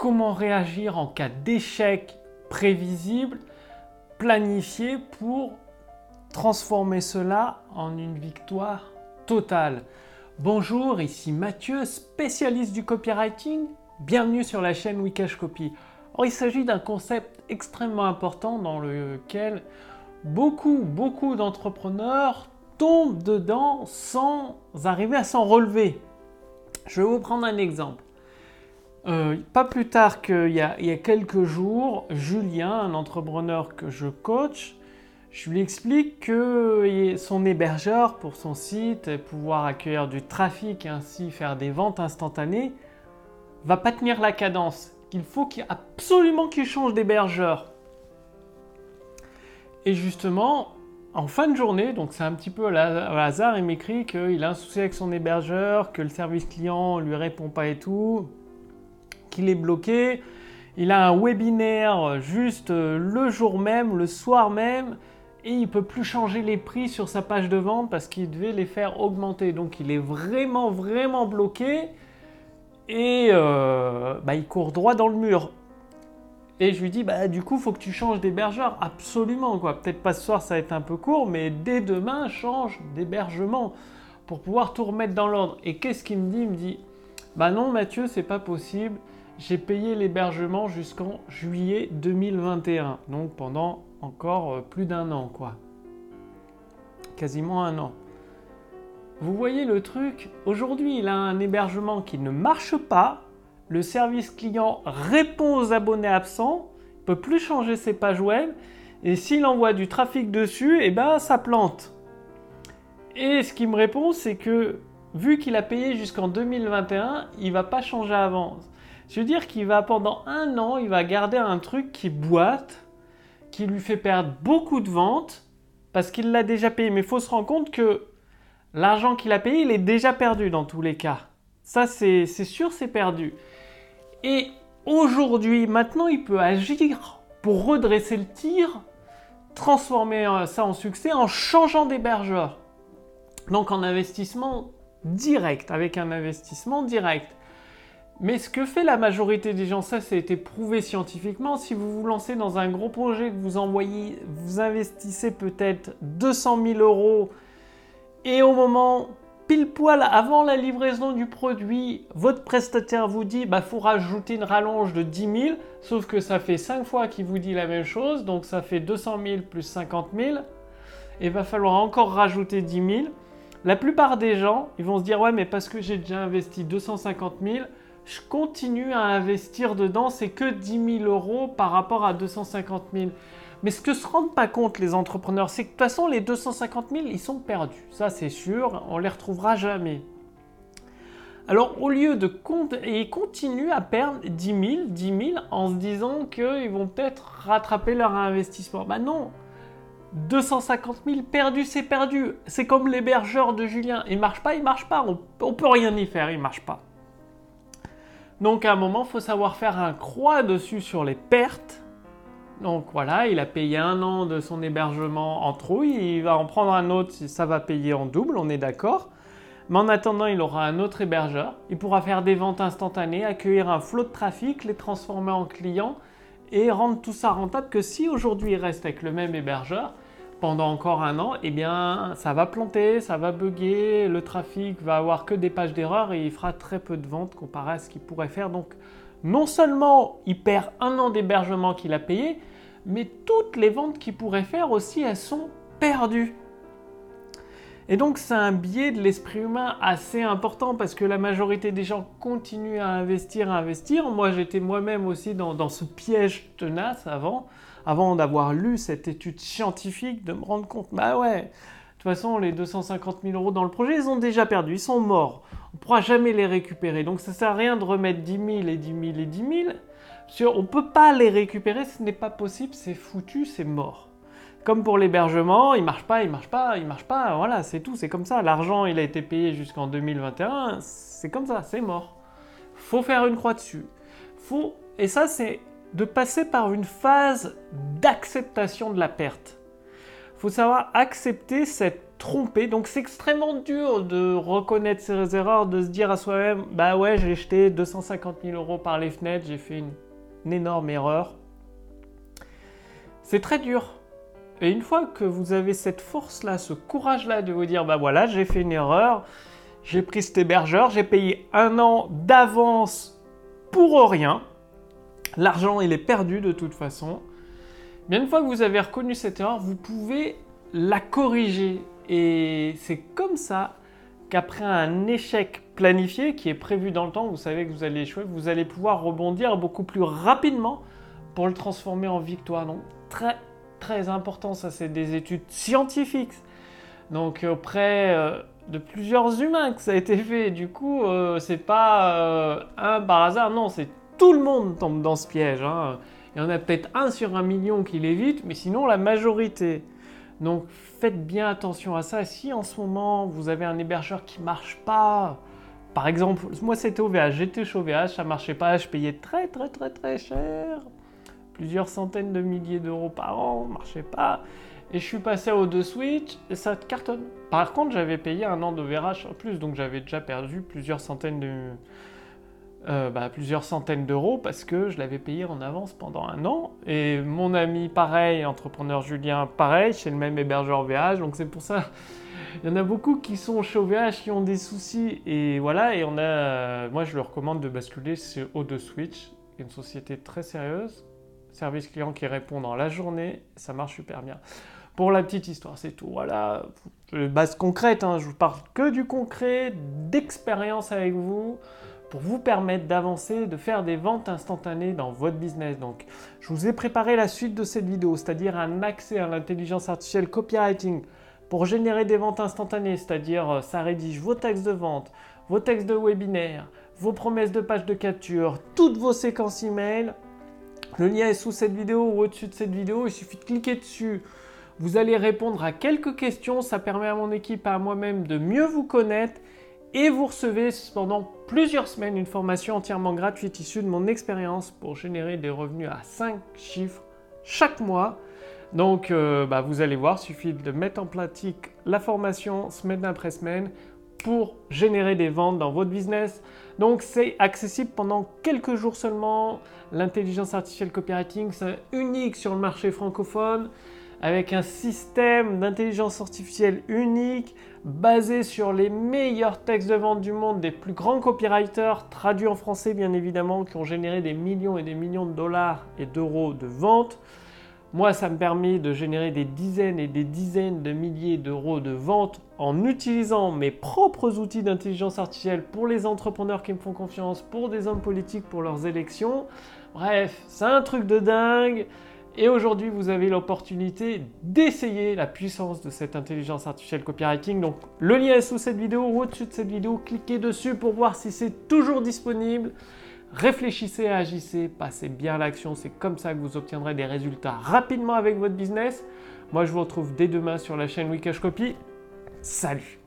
comment réagir en cas d'échec prévisible, planifié pour transformer cela en une victoire totale. Bonjour, ici Mathieu, spécialiste du copywriting. Bienvenue sur la chaîne Wikash Copy. il s'agit d'un concept extrêmement important dans lequel beaucoup, beaucoup d'entrepreneurs tombent dedans sans arriver à s'en relever. Je vais vous prendre un exemple. Euh, pas plus tard qu'il y, a quelques jours, Julien, un entrepreneur que je coach, je lui explique que son hébergeur pour son site, pouvoir accueillir du trafic et ainsi faire des ventes instantanées, va pas tenir la cadence. Qu'il faut absolument qu'il change d'hébergeur. Et justement, en fin de journée, donc c'est un petit peu au hasard, il m'écrit qu'il a un souci avec son hébergeur, que le service client lui répond pas et tout qu'il est bloqué. Il a un webinaire juste euh, le jour même, le soir même, et il peut plus changer les prix sur sa page de vente parce qu'il devait les faire augmenter. Donc il est vraiment vraiment bloqué et euh, bah, il court droit dans le mur. Et je lui dis bah du coup faut que tu changes d'hébergeur absolument quoi. Peut-être pas ce soir ça va être un peu court, mais dès demain change d'hébergement pour pouvoir tout remettre dans l'ordre. Et qu'est-ce qu'il me dit? Il me dit bah non Mathieu c'est pas possible j'ai payé l'hébergement jusqu'en juillet 2021, donc pendant encore euh, plus d'un an, quoi. Quasiment un an. Vous voyez le truc? Aujourd'hui, il a un hébergement qui ne marche pas. Le service client répond aux abonnés absents. Il peut plus changer ses pages web. Et s'il envoie du trafic dessus, eh ben ça plante. Et ce qu'il me répond, c'est que vu qu'il a payé jusqu'en 2021, il va pas changer avant. Je veux dire qu'il va pendant un an, il va garder un truc qui boite, qui lui fait perdre beaucoup de ventes, parce qu'il l'a déjà payé. Mais il faut se rendre compte que l'argent qu'il a payé, il est déjà perdu dans tous les cas. Ça, c'est sûr, c'est perdu. Et aujourd'hui, maintenant, il peut agir pour redresser le tir, transformer euh, ça en succès en changeant d'hébergeur. Donc en investissement direct, avec un investissement direct. Mais ce que fait la majorité des gens, ça, ça a été prouvé scientifiquement. Si vous vous lancez dans un gros projet, que vous envoyez, vous investissez peut-être 200 000 euros, et au moment pile poil avant la livraison du produit, votre prestataire vous dit bah faut rajouter une rallonge de 10 000, sauf que ça fait 5 fois qu'il vous dit la même chose, donc ça fait 200 000 plus 50 000, et va falloir encore rajouter 10 000. La plupart des gens, ils vont se dire ouais mais parce que j'ai déjà investi 250 000, je continue à investir dedans, c'est que 10 000 euros par rapport à 250 000. Mais ce que se rendent pas compte les entrepreneurs, c'est que de toute façon, les 250 000, ils sont perdus. Ça, c'est sûr, on les retrouvera jamais. Alors, au lieu de compter, ils continuent à perdre 10 000, 10 000 en se disant qu'ils vont peut-être rattraper leur investissement. Bah non, 250 000 perdus, c'est perdu. C'est comme l'hébergeur de Julien. Il marche pas, il marche pas. On, on peut rien y faire, il marche pas. Donc à un moment, faut savoir faire un croix dessus sur les pertes. Donc voilà, il a payé un an de son hébergement en trouille, il va en prendre un autre, ça va payer en double, on est d'accord. Mais en attendant, il aura un autre hébergeur, il pourra faire des ventes instantanées, accueillir un flot de trafic, les transformer en clients et rendre tout ça rentable que si aujourd'hui il reste avec le même hébergeur, pendant encore un an, eh bien, ça va planter, ça va bugger, le trafic va avoir que des pages d'erreur et il fera très peu de ventes comparé à ce qu'il pourrait faire. Donc, non seulement il perd un an d'hébergement qu'il a payé, mais toutes les ventes qu'il pourrait faire aussi, elles sont perdues. Et donc c'est un biais de l'esprit humain assez important parce que la majorité des gens continuent à investir, à investir. Moi j'étais moi-même aussi dans, ce piège tenace avant avant d'avoir lu cette étude scientifique, de me rendre compte, bah ouais, de toute façon, les 250 000 euros dans le projet, ils ont déjà perdu, ils sont morts. On ne pourra jamais les récupérer. Donc ça ne sert à rien de remettre 10 000 et 10 000 et 10 000. On ne peut pas les récupérer, ce n'est pas possible, c'est foutu, c'est mort. Comme pour l'hébergement, il marche pas, il marche pas, il marche pas, voilà, c'est tout, c'est comme ça. L'argent, il a été payé jusqu'en 2021, c'est comme ça, c'est mort. Faut faire une croix dessus. Faut et ça c'est de passer par une phase d'acceptation de la perte. Faut savoir accepter cette tromper. Donc c'est extrêmement dur de reconnaître ses erreurs, de se dire à soi-même, bah ouais, j'ai jeté 250 000 euros par les fenêtres, j'ai fait une énorme erreur. C'est très dur. Et une fois que vous avez cette force-là, ce courage-là de vous dire, bah voilà, j'ai fait une erreur, j'ai pris cet hébergeur, j'ai payé un an d'avance pour rien. L'argent, il est perdu de toute façon. Bien une fois que vous avez reconnu cette erreur, vous pouvez la corriger. Et c'est comme ça qu'après un échec planifié qui est prévu dans le temps, vous savez que vous allez échouer, vous allez pouvoir rebondir beaucoup plus rapidement pour le transformer en victoire. Donc très très important, ça c'est des études scientifiques. Donc auprès euh, de plusieurs humains que ça a été fait. Du coup, euh, c'est pas euh, un par hasard, non, c'est tout le monde tombe dans ce piège. Hein. Il y en a peut-être un sur un million qui l'évite, mais sinon la majorité. Donc faites bien attention à ça. Si en ce moment vous avez un hébergeur qui marche pas, par exemple, moi c'était OVH, j'étais chez OVH, ça marchait pas, je payais très très très très cher, plusieurs centaines de milliers d'euros par an, marchait pas. Et je suis passé au de Switch et ça cartonne. Par contre, j'avais payé un an d'OVH en plus, donc j'avais déjà perdu plusieurs centaines de, euh, bah, plusieurs centaines d'euros parce que je l'avais payé en avance pendant un an. Et mon ami, pareil, entrepreneur Julien, pareil, chez le même hébergeur VH. Donc c'est pour ça, il y en a beaucoup qui sont chez OVH qui ont des soucis. Et voilà, et on a, moi je leur recommande de basculer sur O2 Switch, une société très sérieuse, service client qui répond dans la journée, ça marche super bien. Pour la petite histoire, c'est tout. Voilà, base concrète, hein, je vous parle que du concret, d'expérience avec vous pour vous permettre d'avancer, de faire des ventes instantanées dans votre business. Donc, je vous ai préparé la suite de cette vidéo, c'est-à-dire un accès à l'intelligence artificielle copywriting pour générer des ventes instantanées, c'est-à-dire euh, ça rédige vos textes de vente, vos textes de webinaire, vos promesses de page de capture, toutes vos séquences email. Le lien est sous cette vidéo ou au-dessus de cette vidéo. Il suffit de cliquer dessus. Vous allez répondre à quelques questions. Ça permet à mon équipe et à moi-même de mieux vous connaître et vous recevez pendant plusieurs semaines une formation entièrement gratuite issue de mon expérience pour générer des revenus à 5 chiffres chaque mois. Donc euh, bah, vous allez voir, il suffit de mettre en pratique la formation semaine après semaine pour générer des ventes dans votre business. Donc c'est accessible pendant quelques jours seulement. L'intelligence artificielle copywriting, c'est unique sur le marché francophone avec un système d'intelligence artificielle unique basé sur les meilleurs textes de vente du monde des plus grands copywriters, traduits en français bien évidemment, qui ont généré des millions et des millions de dollars et d'euros de vente. Moi, ça me permet de générer des dizaines et des dizaines de milliers d'euros de vente en utilisant mes propres outils d'intelligence artificielle pour les entrepreneurs qui me font confiance, pour des hommes politiques, pour leurs élections. Bref, c'est un truc de dingue. Et aujourd'hui, vous avez l'opportunité d'essayer la puissance de cette intelligence artificielle copywriting. Donc, le lien est sous cette vidéo ou au-dessus de cette vidéo. Cliquez dessus pour voir si c'est toujours disponible. Réfléchissez, agissez, passez bien l'action. C'est comme ça que vous obtiendrez des résultats rapidement avec votre business. Moi, je vous retrouve dès demain sur la chaîne Wikash Copy. Salut